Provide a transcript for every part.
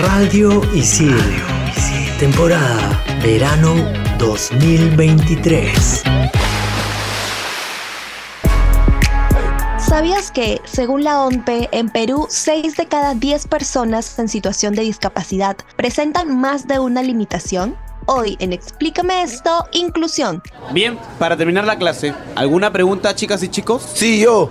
Radio Isil. Temporada Verano 2023. ¿Sabías que, según la OMPE, en Perú 6 de cada 10 personas en situación de discapacidad presentan más de una limitación? Hoy en Explícame esto, inclusión. Bien, para terminar la clase, ¿alguna pregunta, chicas y chicos? Sí, yo.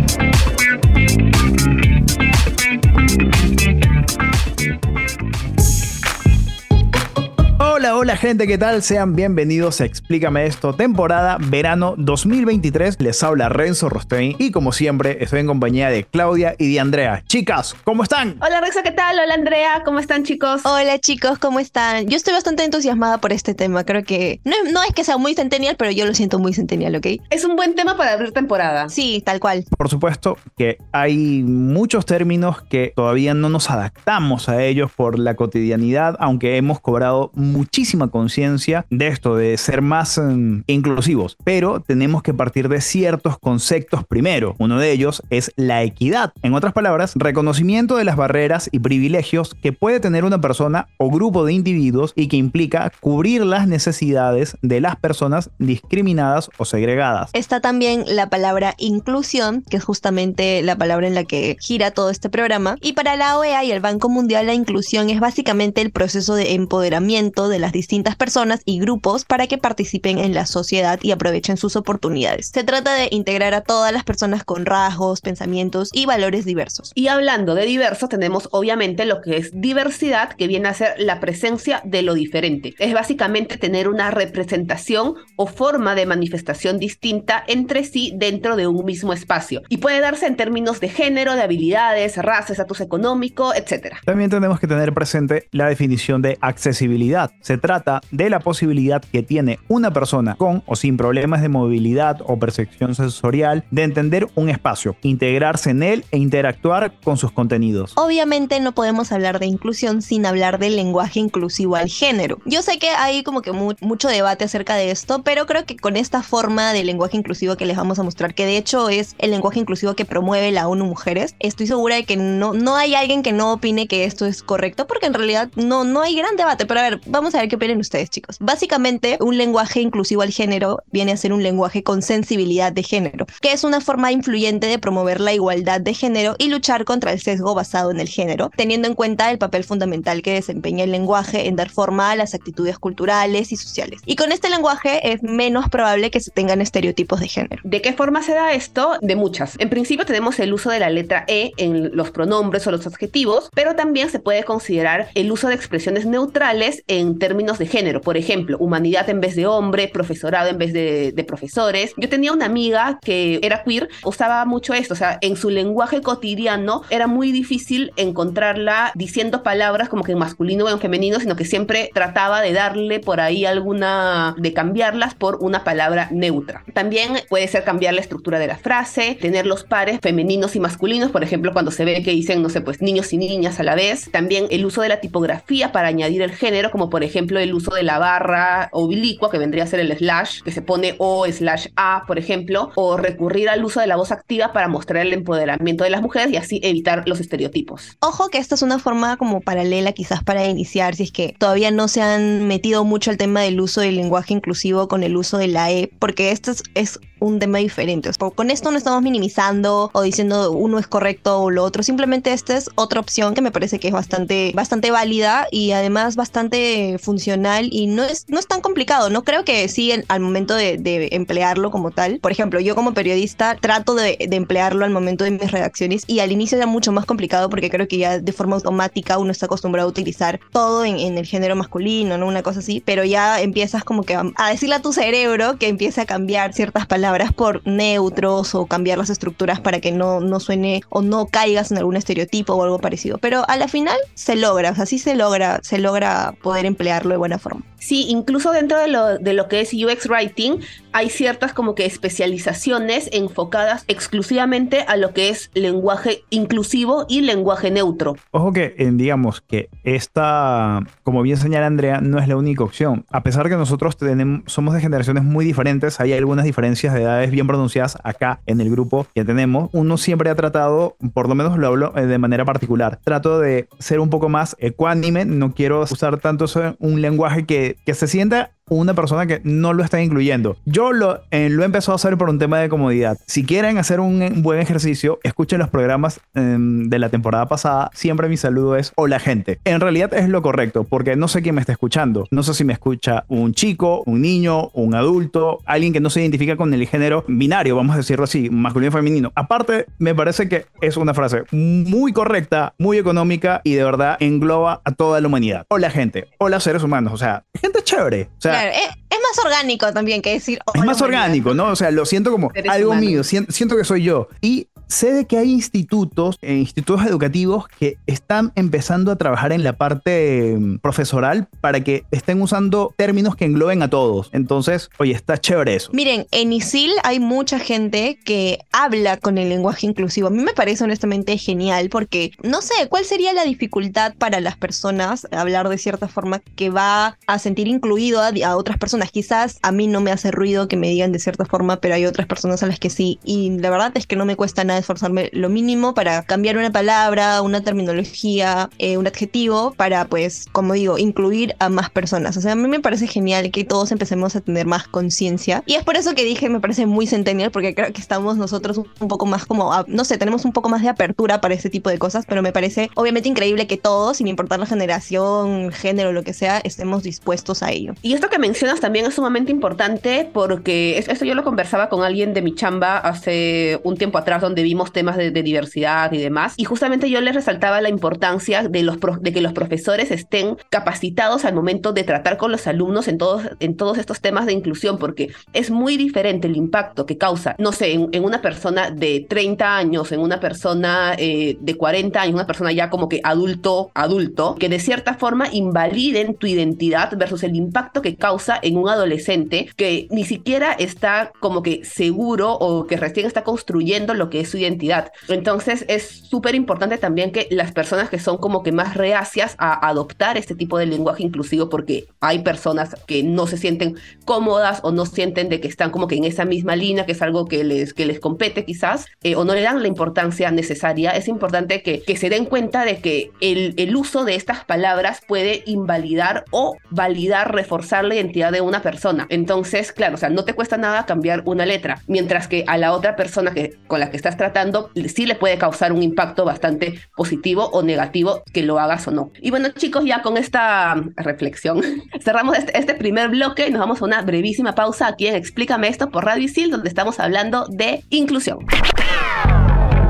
Hola, hola gente, ¿qué tal? Sean bienvenidos a Explícame esto, temporada verano 2023. Les habla Renzo Rostein y como siempre estoy en compañía de Claudia y de Andrea. Chicas, ¿cómo están? Hola Renzo, ¿qué tal? Hola Andrea, ¿cómo están chicos? Hola chicos, ¿cómo están? Yo estoy bastante entusiasmada por este tema. Creo que no, no es que sea muy centennial, pero yo lo siento muy centennial, ¿ok? Es un buen tema para abrir temporada. Sí, tal cual. Por supuesto que hay muchos términos que todavía no nos adaptamos a ellos por la cotidianidad, aunque hemos cobrado muchísima conciencia de esto, de ser más mm, inclusivos. Pero tenemos que partir de ciertos conceptos primero. Uno de ellos es la equidad. En otras palabras, reconocimiento de las barreras y privilegios que puede tener una persona o grupo de individuos y que implica cubrir las necesidades de las personas discriminadas o segregadas. Está también la palabra inclusión, que es justamente la palabra en la que gira todo este programa. Y para la OEA y el Banco Mundial, la inclusión es básicamente el proceso de empoderamiento de las distintas personas y grupos para que participen en la sociedad y aprovechen sus oportunidades. Se trata de integrar a todas las personas con rasgos, pensamientos y valores diversos. Y hablando de diversos, tenemos obviamente lo que es diversidad, que viene a ser la presencia de lo diferente. Es básicamente tener una representación o forma de manifestación distinta entre sí dentro de un mismo espacio. Y puede darse en términos de género, de habilidades, raza, estatus económico, etc. También tenemos que tener presente la definición de accesibilidad. Se trata de la posibilidad que tiene una persona con o sin problemas de movilidad o percepción sensorial de entender un espacio, integrarse en él e interactuar con sus contenidos. Obviamente no podemos hablar de inclusión sin hablar del lenguaje inclusivo al género. Yo sé que hay como que mu mucho debate acerca de esto, pero creo que con esta forma de lenguaje inclusivo que les vamos a mostrar, que de hecho es el lenguaje inclusivo que promueve la ONU Mujeres, estoy segura de que no, no hay alguien que no opine que esto es correcto, porque en realidad no, no hay gran debate. Pero a ver, vamos a ver qué opinan ustedes, chicos. Básicamente, un lenguaje inclusivo al género viene a ser un lenguaje con sensibilidad de género, que es una forma influyente de promover la igualdad de género y luchar contra el sesgo basado en el género, teniendo en cuenta el papel fundamental que desempeña el lenguaje en dar forma a las actitudes culturales y sociales. Y con este lenguaje es menos probable que se tengan estereotipos de género. ¿De qué forma se da esto? De muchas. En principio tenemos el uso de la letra E en los pronombres o los adjetivos, pero también se puede considerar el uso de expresiones neutrales en términos de género. Por ejemplo, humanidad en vez de hombre, profesorado en vez de, de, profesores. Yo tenía una amiga que era queer, usaba mucho esto, o sea, en su lenguaje cotidiano era muy difícil encontrarla diciendo palabras como que en masculino o en femenino, sino que siempre trataba de darle por ahí alguna, de cambiarlas por una palabra neutra. También puede ser cambiar la estructura de la frase, tener los pares femeninos y masculinos, por ejemplo, cuando se ve que dicen, no sé, pues niños y niñas a la vez. También el uso de la tipografía para añadir el género, como por ejemplo el uso de la barra obliqua, que vendría a ser el slash, que se pone O slash A, por ejemplo, o recurrir al uso de la voz activa para mostrar el empoderamiento de las mujeres y así evitar los estereotipos. Ojo que esta es una forma como paralela quizás para iniciar, si es que todavía no se han metido mucho al tema del uso del lenguaje inclusivo con el uso de la E, porque esto es, es un tema diferente. Con esto no estamos minimizando o diciendo uno es correcto o lo otro, simplemente esta es otra opción que me parece que es bastante, bastante válida y además bastante funcional y no es, no es tan complicado. No creo que sí al momento de, emplearlo como tal. Por ejemplo, yo como periodista trato de, de, emplearlo al momento de mis redacciones y al inicio era mucho más complicado porque creo que ya de forma automática uno está acostumbrado a utilizar todo en, en el género masculino, ¿no? Una cosa así, pero ya empiezas como que a, a decirle a tu cerebro que empiece a cambiar ciertas palabras palabras por neutros o cambiar las estructuras para que no, no suene o no caigas en algún estereotipo o algo parecido. Pero a la final se logra, o sea, sí se logra, se logra poder emplearlo de buena forma. Sí, incluso dentro de lo, de lo que es UX Writing hay ciertas como que especializaciones enfocadas exclusivamente a lo que es lenguaje inclusivo y lenguaje neutro. Ojo que, eh, digamos que esta, como bien señala Andrea, no es la única opción. A pesar que nosotros tenemos, somos de generaciones muy diferentes, hay algunas diferencias de edades bien pronunciadas acá en el grupo que tenemos. Uno siempre ha tratado, por lo menos lo hablo eh, de manera particular, trato de ser un poco más ecuánime, no quiero usar tanto un lenguaje que, que se sienta una persona que no lo está incluyendo. Yo lo, eh, lo he empezado a hacer por un tema de comodidad. Si quieren hacer un buen ejercicio, escuchen los programas em, de la temporada pasada. Siempre mi saludo es hola gente. En realidad es lo correcto, porque no sé quién me está escuchando. No sé si me escucha un chico, un niño, un adulto, alguien que no se identifica con el género binario, vamos a decirlo así, masculino y femenino. Aparte, me parece que es una frase muy correcta, muy económica y de verdad engloba a toda la humanidad. Hola gente, hola seres humanos, o sea, gente chévere. O sea, es, más orgánico también que decir. es más orgánico, ¿no? O sea, lo siento como algo mío, siento, que soy yo. Y sé de que hay institutos, eh, institutos educativos que están empezando a trabajar en la parte mm, profesoral para que estén usando términos que engloben a todos. Entonces, oye, está chévere eso. Miren, en ISIL hay mucha gente que habla con el lenguaje inclusivo. A mí me parece honestamente genial porque no sé cuál sería la dificultad para las personas hablar de cierta forma que va a sentir incluido a, a otras personas. Quizás a mí no me hace ruido que me digan de cierta forma, pero hay otras personas a las que sí. Y la verdad es que no me cuesta nada esforzarme lo mínimo para cambiar una palabra, una terminología, eh, un adjetivo, para pues, como digo, incluir a más personas. O sea, a mí me parece genial que todos empecemos a tener más conciencia. Y es por eso que dije, me parece muy centennial, porque creo que estamos nosotros un poco más como, no sé, tenemos un poco más de apertura para este tipo de cosas, pero me parece obviamente increíble que todos, sin importar la generación, género, lo que sea, estemos dispuestos a ello. Y esto que mencionas también es sumamente importante porque esto yo lo conversaba con alguien de mi chamba hace un tiempo atrás donde vi temas de, diversidad y demás. Y justamente yo les resaltaba la importancia de, los de que los profesores estén capacitados al momento de tratar con los alumnos en todos, en todos estos temas de inclusión, porque es muy diferente el impacto que causa, no sé, en, una persona de 30 años, en una persona eh, de 40 años, una persona ya como que adulto, adulto, que de cierta forma invaliden tu identidad versus el impacto que causa en un adolescente que ni siquiera está como que seguro o que recién está construyendo lo que es su identidad. Entonces es súper importante también que las personas que son como que más reacias a adoptar este tipo de lenguaje inclusivo, porque hay personas que no se sienten cómodas o no sienten de que están como que en esa misma línea, que es algo que les, que les compete quizás, eh, o no le dan la importancia necesaria, es importante que, que se den cuenta de que el, el uso de estas palabras puede invalidar o validar, reforzar la identidad de una persona. Entonces, claro, o sea, no te cuesta nada cambiar una letra, mientras que a la otra persona que, con la que estás tratando, sí le puede causar un impacto bastante positivo o negativo que lo hagas o no. Y bueno, chicos, ya con esta reflexión cerramos este, este, primer bloque y nos vamos a una brevísima pausa aquí en Explícame esto por Radio Isil, donde estamos hablando de inclusión.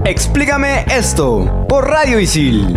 Explícame esto por Radio Isil.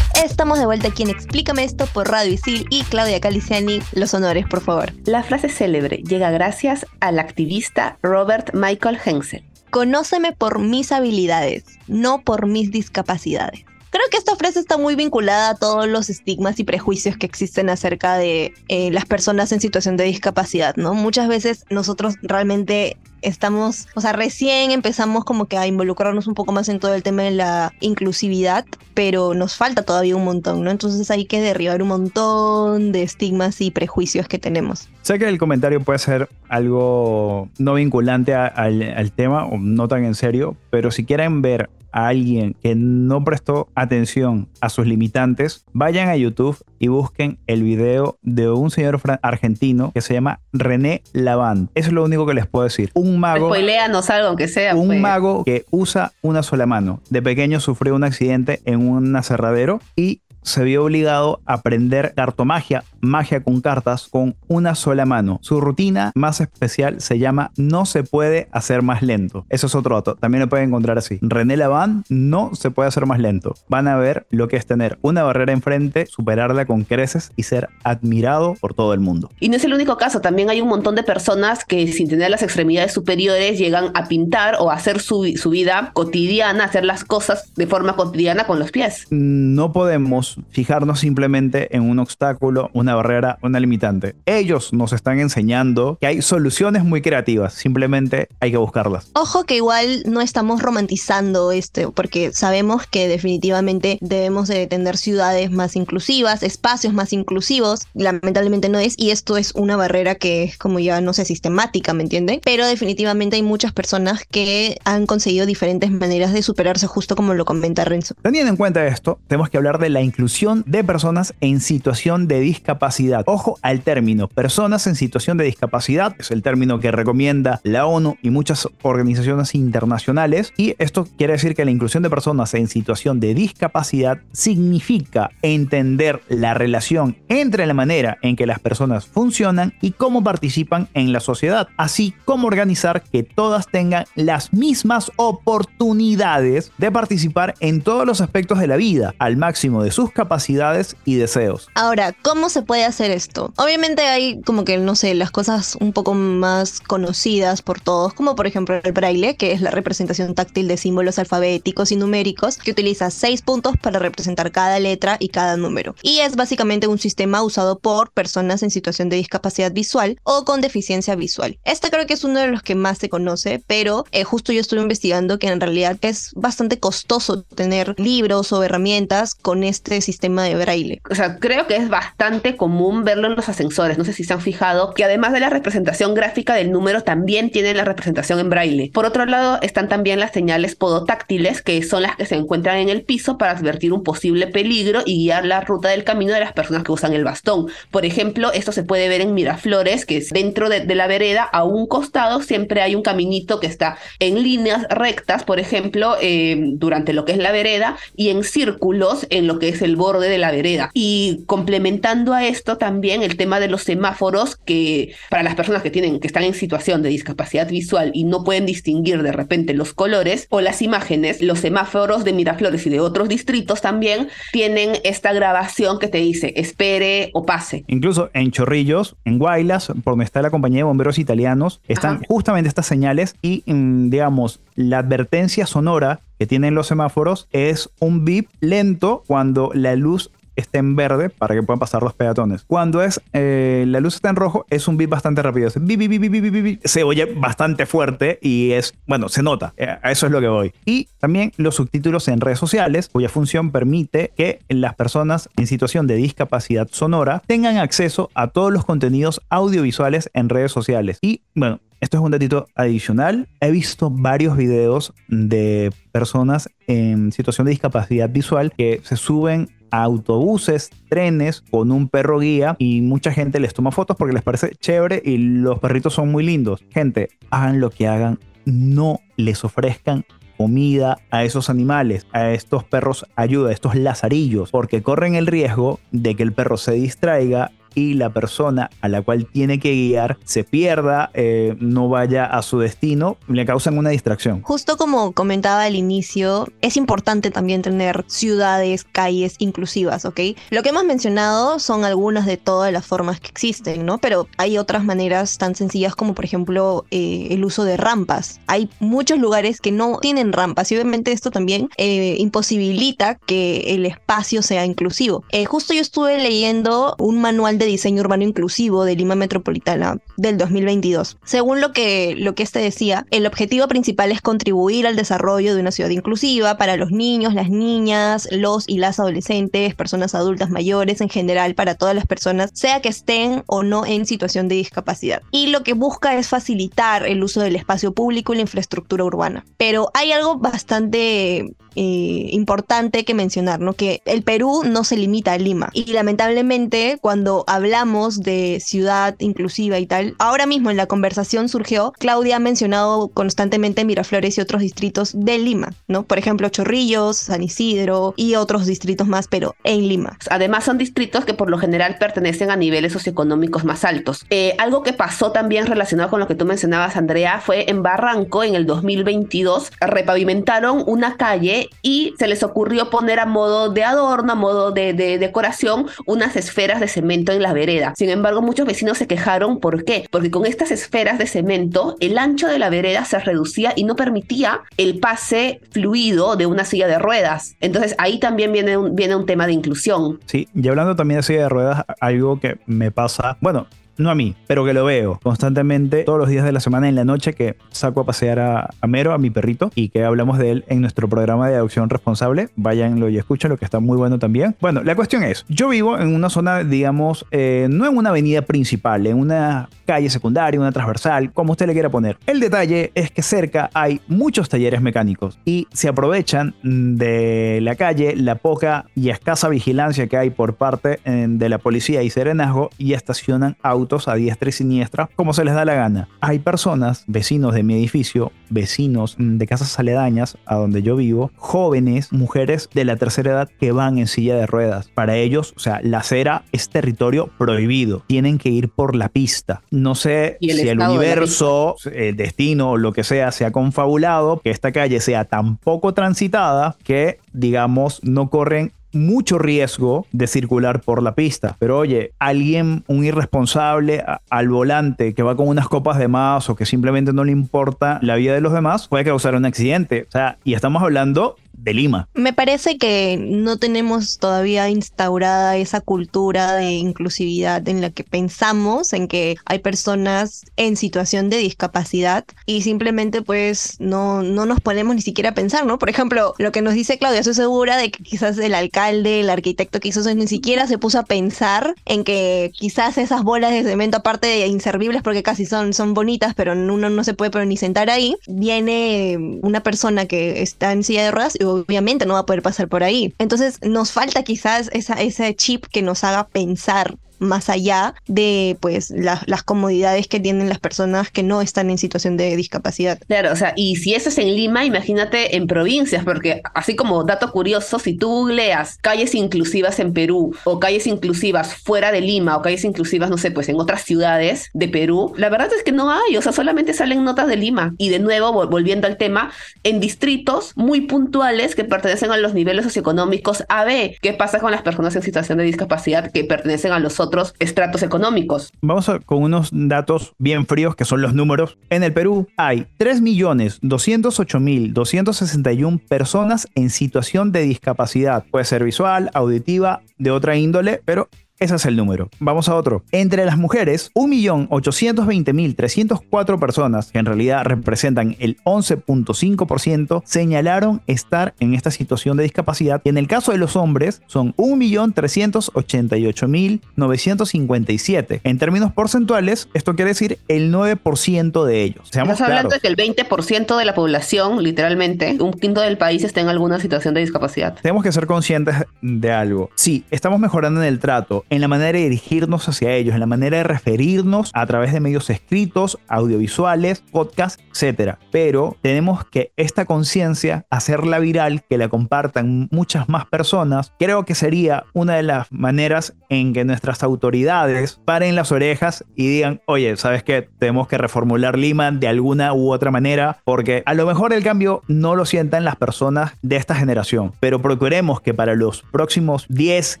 Estamos de vuelta aquí en Explícame esto por Radio Isil y Claudia Caliciani. Los honores, por favor. La frase célebre llega gracias al activista Robert Michael Hensel. Conóceme por mis habilidades, no por mis discapacidades. Creo que esta frase está muy vinculada a todos los estigmas y prejuicios que existen acerca de eh, las personas en situación de discapacidad, ¿no? Muchas veces nosotros realmente estamos, o sea, recién empezamos como que a involucrarnos un poco más en todo el tema de la inclusividad, pero nos falta todavía un montón, ¿no? Entonces hay que derribar un montón de estigmas y prejuicios que tenemos. Sé que el comentario puede ser algo no vinculante al, al tema o no tan en serio, pero si quieren ver a alguien que no prestó atención a sus limitantes, vayan a YouTube y busquen el video de un señor argentino que se llama René Lavand. Eso es lo único que les puedo decir. Un mago. Spoileanos algo, aunque sea. Un pues. mago que usa una sola mano. De pequeño sufrió un accidente en un aserradero y se vio obligado a aprender cartomagia, magia con cartas, con una sola mano. Su rutina más especial se llama No se puede hacer más lento. Eso es otro dato. También lo pueden encontrar así. René Laván no se puede hacer más lento. Van a ver lo que es tener una barrera enfrente, superarla con creces y ser admirado por todo el mundo. Y no es el único caso. También hay un montón de personas que sin tener las extremidades superiores llegan a pintar o a hacer su, su vida cotidiana, hacer las cosas de forma cotidiana con los pies. No podemos fijarnos simplemente en un obstáculo, una barrera, una limitante. Ellos nos están enseñando que hay soluciones muy creativas, simplemente hay que buscarlas. Ojo que igual no estamos romantizando esto, porque sabemos que definitivamente debemos de tener ciudades más inclusivas, espacios más inclusivos, lamentablemente no es, y esto es una barrera que es como ya no sé, sistemática, ¿me entienden? Pero definitivamente hay muchas personas que han conseguido diferentes maneras de superarse, justo como lo comenta Renzo. Teniendo en cuenta esto, tenemos que hablar de la inclusión de personas en situación de discapacidad. Ojo al término, personas en situación de discapacidad, es el término que recomienda la ONU y muchas organizaciones internacionales, y esto quiere decir que la inclusión de personas en situación de discapacidad significa entender la relación entre la manera en que las personas funcionan y cómo participan en la sociedad, así como organizar que todas tengan las mismas oportunidades de participar en todos los aspectos de la vida, al máximo de sus capacidades y deseos. Ahora, ¿cómo se puede hacer esto? Obviamente hay como que, no sé, las cosas un poco más conocidas por todos, como por ejemplo el braille, que es la representación táctil de símbolos alfabéticos y numéricos, que utiliza seis puntos para representar cada letra y cada número. Y es básicamente un sistema usado por personas en situación de discapacidad visual o con deficiencia visual. Este creo que es uno de los que más se conoce, pero eh, justo yo estuve investigando que en realidad es bastante costoso tener libros o herramientas con este sistema de braille. O sea, creo que es bastante común verlo en los ascensores. No sé si se han fijado que además de la representación gráfica del número, también tienen la representación en braille. Por otro lado, están también las señales podotáctiles, que son las que se encuentran en el piso para advertir un posible peligro y guiar la ruta del camino de las personas que usan el bastón. Por ejemplo, esto se puede ver en Miraflores, que es dentro de, la vereda, a un costado siempre hay un caminito que está en líneas rectas, por ejemplo, eh, durante lo que es la vereda, y en círculos en lo que es el borde de la vereda. Y complementando a esto también el tema de los semáforos, que para las personas que tienen, que están en situación de discapacidad visual y no pueden distinguir de repente los colores o las imágenes, los semáforos de Miraflores y de otros distritos también tienen esta grabación que te dice espere o pase. Incluso en Chorrillos, en Guaylas, por donde está la compañía de bomberos italianos, están Ajá. justamente estas señales y, mm, digamos, la advertencia sonora que tienen los semáforos es un bip lento cuando la luz está en verde para que puedan pasar los peatones. Cuando es eh, la luz está en rojo, es un bip bastante rápido. Es bip, bip, bip. Se oye bastante fuerte y es, bueno, se nota. Eh, A eso es lo que voy. Y también los subtítulos en redes sociales, cuya función permite que las personas en situación de discapacidad sonora tengan acceso a todos los contenidos audiovisuales en redes sociales. Y bueno, esto es un datito adicional. He visto varios videos de personas en situación de discapacidad visual que se suben autobuses, trenes con un perro guía y mucha gente les toma fotos porque les parece chévere y los perritos son muy lindos. Gente, hagan lo que hagan, no les ofrezcan comida a esos animales, a estos perros ayuda, a estos lazarillos, porque corren el riesgo de que el perro se distraiga y la persona a la cual tiene que guiar se pierda, eh, no vaya a su destino, le causan una distracción. Justo como comentaba al inicio, es importante también tener ciudades, calles inclusivas, ¿ok? Lo que hemos mencionado son algunas de todas las formas que existen, ¿no? Pero hay otras maneras tan sencillas como, por ejemplo, eh, el uso de rampas. Hay muchos lugares que no tienen rampas y obviamente esto también eh, imposibilita que el espacio sea inclusivo. Justo yo estuve leyendo un manual de diseño urbano inclusivo de Lima Metropolitana del 2022. Según lo que, lo que este decía, el objetivo principal es contribuir al desarrollo de una ciudad inclusiva para los niños, las niñas, los y las adolescentes, personas adultas mayores, en general, para todas las personas, sea que estén o no en situación de discapacidad. Y lo que busca es facilitar el uso del espacio público y la infraestructura urbana. Pero hay algo bastante eh, importante que mencionar, ¿no? Que el Perú no se limita a Lima. Y lamentablemente, cuando hablamos de ciudad inclusiva y tal, ahora mismo en la conversación surgió, Claudia ha mencionado constantemente Miraflores y otros distritos de Lima, ¿no? Por ejemplo, Chorrillos, San Isidro y otros distritos más, pero en Lima. Además, son distritos que por lo general pertenecen a niveles socioeconómicos más altos. Eh, algo que pasó también relacionado con lo que tú mencionabas, Andrea, fue en Barranco en el 2022, repavimentaron una calle y se les ocurrió poner a modo de adorno, a modo de, de decoración, unas esferas de cemento en la vereda. Sin embargo, muchos vecinos se quejaron. ¿Por qué? Porque con estas esferas de cemento, el ancho de la vereda se reducía y no permitía el pase fluido de una silla de ruedas. Entonces ahí también viene viene un tema de inclusión. Sí, y hablando también de silla de ruedas, algo que me pasa, bueno, no a mí, pero que lo veo constantemente todos los días de la semana en la noche que saco a pasear a, a Mero, a mi perrito, y que hablamos de él en nuestro programa de adopción responsable. Váyanlo y escuchen, lo que está muy bueno también. Bueno, la cuestión es, yo vivo en una zona, digamos, eh, no en una avenida principal, en una calle secundaria, una transversal, como usted le quiera poner. El detalle es que cerca hay muchos talleres mecánicos y se aprovechan de la calle, la poca y escasa vigilancia que hay por parte eh, de la policía y serenazgo y estacionan autos a diestra y siniestra como se les da la gana. Hay personas, vecinos de mi edificio, vecinos mm, de casas aledañas a donde yo vivo, jóvenes, mujeres de la tercera edad que van en silla de ruedas. Para ellos, o sea, la acera es territorio prohibido. Tienen que ir por la pista. No sé el si el universo, el destino o lo que sea se ha confabulado que esta calle sea tan poco transitada que, digamos, no corren mucho riesgo de circular por la pista. Pero oye, alguien, un irresponsable al volante que va con unas copas de más o que simplemente no le importa la vida de los demás, puede causar un accidente. O sea, y estamos hablando de Lima. Me parece que no tenemos todavía instaurada esa cultura de inclusividad en la que pensamos en que hay personas en situación de discapacidad y simplemente pues no, no nos ponemos ni siquiera a pensar, ¿no? Por ejemplo, lo que nos dice Claudia, estoy segura de que quizás el alcalde, el arquitecto que hizo eso ni siquiera se puso a pensar en que quizás esas bolas de cemento, aparte de inservibles porque casi son, son bonitas, pero uno no se puede ni sentar ahí, viene una persona que está en silla de ruedas y obviamente no va a poder pasar por ahí. Entonces nos falta quizás ese chip que nos haga pensar más allá de pues la- las comodidades que tienen las personas que no están en situación de discapacidad. Claro, o sea, y si eso es en Lima, imagínate en provincias, porque así como dato curioso, si tú googleas calles inclusivas en Perú o calles inclusivas fuera de Lima o calles inclusivas, no sé, pues en otras ciudades de Perú, la verdad es que no hay, o sea, solamente salen notas de Lima. Y de nuevo, vol- volviendo al tema, en distritos muy puntuales que pertenecen a los niveles socioeconómicos AB. ¿Qué pasa con las personas en situación de discapacidad que pertenecen a los otros estratos económicos? Vamos con unos datos bien fríos que son los números. En el Perú hay 3.208.261 personas en situación de discapacidad. Puede ser visual, auditiva, de otra índole, pero ese es el número. Vamos a otro. Entre las mujeres, 1.820.304 personas, que en realidad representan el 11.5%, señalaron estar en esta situación de discapacidad. Y en el caso de los hombres, son 1.388.957. En términos porcentuales, esto quiere decir el 9% de ellos. Seamos Estás hablando claros. de que el 20% de la población, literalmente, un quinto del país está en alguna situación de discapacidad. Tenemos que ser conscientes de algo. Sí, estamos mejorando en el trato, en la manera de dirigirnos hacia ellos, en la manera de referirnos a través de medios escritos, audiovisuales, podcasts, etc. Pero tenemos que esta conciencia hacerla viral, que la compartan muchas más personas. Creo que sería una de las maneras en que nuestras autoridades paren las orejas y digan, oye, ¿sabes qué? Tenemos que reformular Lima de alguna u otra manera, porque a lo mejor el cambio no lo sientan las personas de esta generación, pero procuremos que para los próximos 10,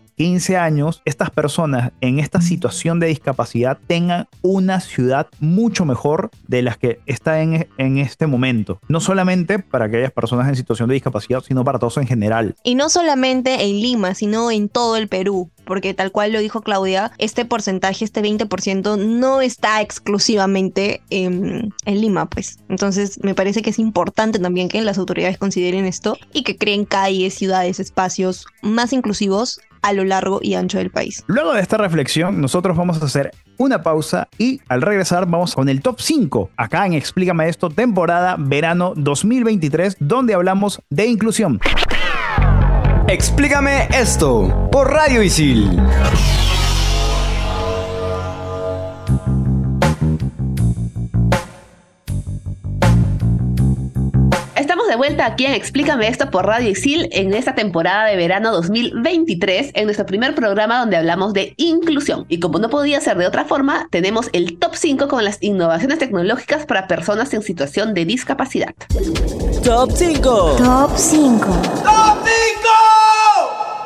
15 años, estas personas en esta situación de discapacidad tengan una ciudad mucho mejor de las que está en, en este momento. No solamente para aquellas personas en situación de discapacidad, sino para todos en general. Y no solamente en Lima, sino en todo el Perú, porque tal cual lo dijo Claudia, este porcentaje, este 20%, no está exclusivamente en, en Lima, pues. Entonces me parece que es importante también que las autoridades consideren esto y que creen calles, ciudades, espacios más inclusivos a lo largo y ancho del país. Luego de esta reflexión, nosotros vamos a hacer una pausa y al regresar vamos con el top 5 acá en Explícame esto, temporada verano 2023, donde hablamos de inclusión. Explícame esto por Radio Isil. Vuelta aquí en Explícame esto por Radio Isil en esta temporada de verano 2023, en nuestro primer programa donde hablamos de inclusión. Y como no podía ser de otra forma, tenemos el top 5 con las innovaciones tecnológicas para personas en situación de discapacidad. Top 5. Top 5.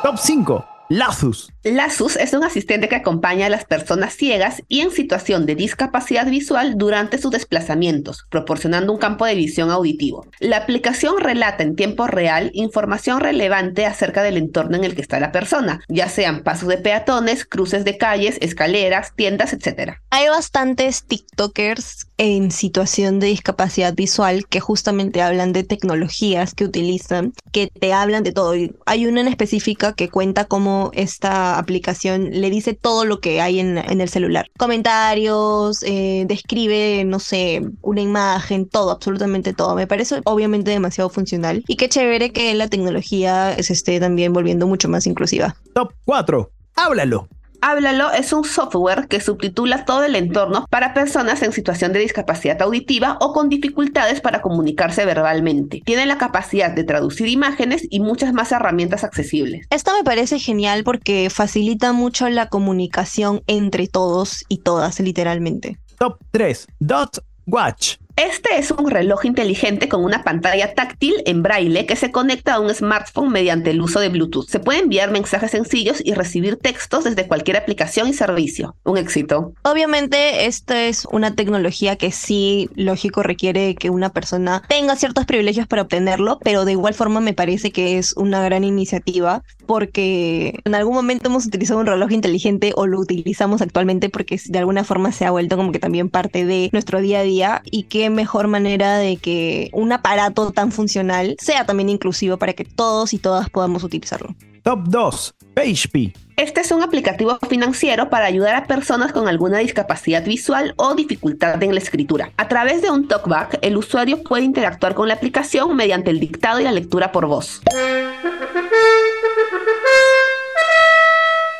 Top 5. Lazus. Lazus es un asistente que acompaña a las personas ciegas y en situación de discapacidad visual durante sus desplazamientos, proporcionando un campo de visión auditivo. La aplicación relata en tiempo real información relevante acerca del entorno en el que está la persona, ya sean pasos de peatones, cruces de calles, escaleras, tiendas, etc. Hay bastantes TikTokers en situación de discapacidad visual que justamente hablan de tecnologías que utilizan, que te hablan de todo. Hay una en específica que cuenta cómo esta aplicación le dice todo lo que hay en, en el celular. Comentarios, eh, describe, no sé, una imagen, todo, absolutamente todo. Me parece obviamente demasiado funcional. Y qué chévere que la tecnología se esté también volviendo mucho más inclusiva. Top 4. Háblalo. Háblalo es un software que subtitula todo el entorno para personas en situación de discapacidad auditiva o con dificultades para comunicarse verbalmente. Tiene la capacidad de traducir imágenes y muchas más herramientas accesibles. Esto me parece genial porque facilita mucho la comunicación entre todos y todas, literalmente. Top 3. Dot Watch. Este es un reloj inteligente con una pantalla táctil en braille que se conecta a un smartphone mediante el uso de Bluetooth. Se puede enviar mensajes sencillos y recibir textos desde cualquier aplicación y servicio. Un éxito. Obviamente, esta es una tecnología que sí, lógico, requiere que una persona tenga ciertos privilegios para obtenerlo, pero de igual forma me parece que es una gran iniciativa porque en algún momento hemos utilizado un reloj inteligente o lo utilizamos actualmente porque de alguna forma se ha vuelto como que también parte de nuestro día a día y qué mejor manera de que un aparato tan funcional sea también inclusivo para que todos y todas podamos utilizarlo. Top 2. PageP. Este es un aplicativo financiero para ayudar a personas con alguna discapacidad visual o dificultad en la escritura. A través de un talkback, el usuario puede interactuar con la aplicación mediante el dictado y la lectura por voz.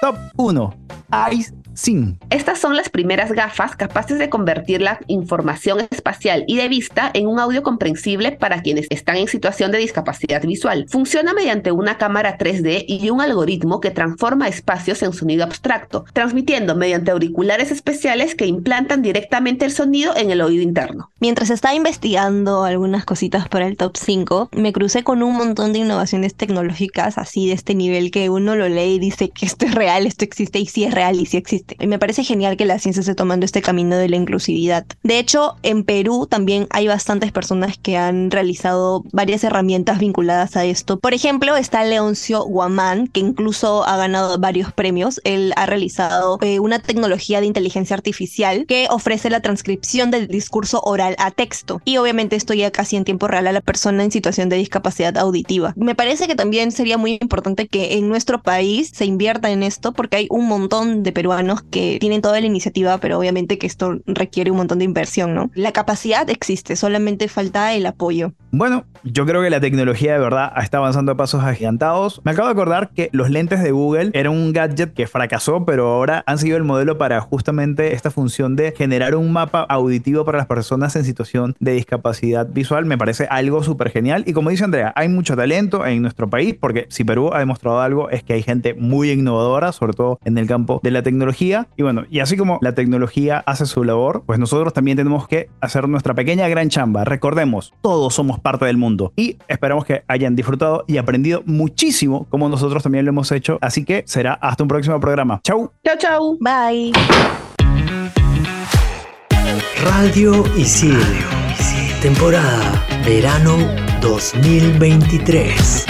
Top 1. Ice Sin. Estas son las primeras gafas capaces de convertir la información espacial y de vista en un audio comprensible para quienes están en situación de discapacidad visual. Funciona mediante una cámara 3D y un algoritmo que transforma espacios en sonido abstracto, transmitiendo mediante auriculares especiales que implantan directamente el sonido en el oído interno. Mientras estaba investigando algunas cositas para el top 5, me crucé con un montón de innovaciones tecnológicas así de este nivel que uno lo lee y dice que esto es real, esto existe y sí es real y sí existe. Y me parece genial que la ciencia esté tomando este camino de la inclusividad. De hecho, en Perú también hay bastantes personas que han realizado varias herramientas vinculadas a esto. Por ejemplo, está Leoncio Guamán, que incluso ha ganado varios premios. Él ha realizado eh, una tecnología de inteligencia artificial que ofrece la transcripción del discurso oral a texto. Y obviamente esto ya casi en tiempo real a la persona en situación de discapacidad auditiva. Me parece que también sería muy importante que en nuestro país se invierta en esto porque hay un montón de peruanos que tienen toda la iniciativa, pero obviamente que esto requiere un montón de inversión, ¿no? La capacidad existe, solamente falta el apoyo. Bueno, yo creo que la tecnología de verdad está avanzando a pasos agigantados. Me acabo de acordar que los lentes de Google eran un gadget que fracasó, pero ahora han sido el modelo para justamente esta función de generar un mapa auditivo para las personas en situación de discapacidad visual. Me parece algo súper genial. Y como dice Andrea, hay mucho talento en nuestro país, porque si Perú ha demostrado algo es que hay gente muy innovadora, sobre todo en el campo de la tecnología. Y bueno, y así como la tecnología hace su labor, pues nosotros también tenemos que hacer nuestra pequeña gran chamba. Recordemos, todos somos parte del mundo y esperamos que hayan disfrutado y aprendido muchísimo como nosotros también lo hemos hecho. Así que será hasta un próximo programa. Chau. Chau, chau. Bye. Radio Isil. Temporada Verano 2023.